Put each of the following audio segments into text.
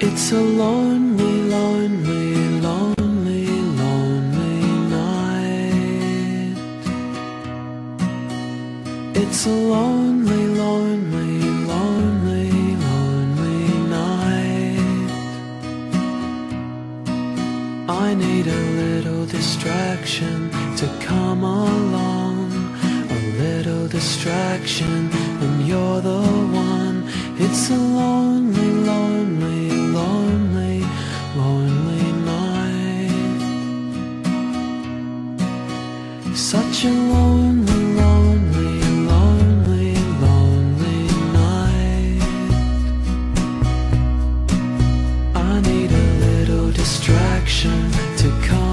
It's a lonely, lonely, lonely, lonely night. It's a lonely, lonely, lonely, lonely night. I need a little distraction to come along. A little distraction, and you're the one. Such a lonely, lonely, lonely, lonely night. I need a little distraction to come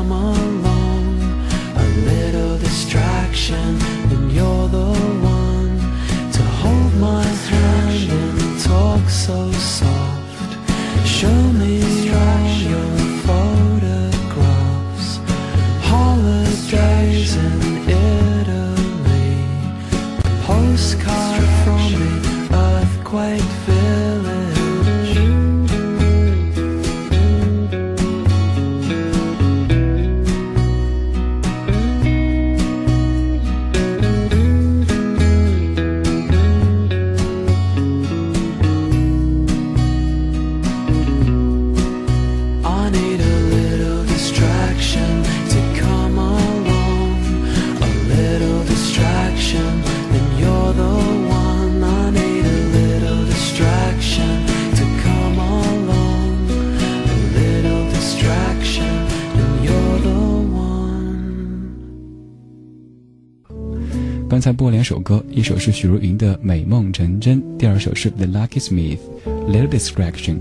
刚才播两首歌，一首是许茹芸的《美梦成真》，第二首是 The Lucky Smith《Little Distraction》。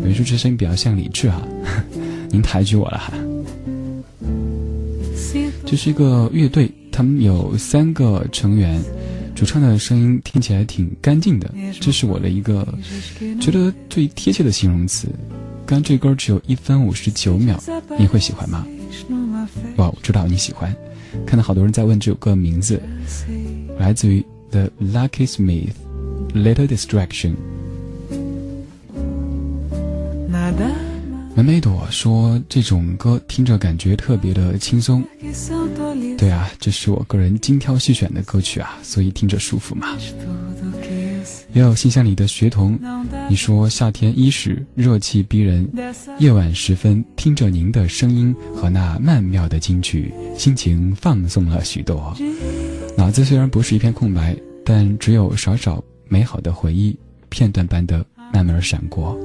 有人说这声音比较像李志哈，您抬举我了哈。这是一个乐队，他们有三个成员，主唱的声音听起来挺干净的，这是我的一个觉得最贴切的形容词。刚这歌只有一分五十九秒，你会喜欢吗？哇，我知道你喜欢。看到好多人在问这首歌名字，来自于 The Lucky Smith，《Little Distraction》。梅梅朵说这种歌听着感觉特别的轻松。对啊，这是我个人精挑细选的歌曲啊，所以听着舒服嘛。也有信箱里的学童，你说夏天伊始，热气逼人，夜晚时分，听着您的声音和那曼妙的金曲，心情放松了许多。脑子虽然不是一片空白，但只有少少美好的回忆，片段般的慢慢闪过。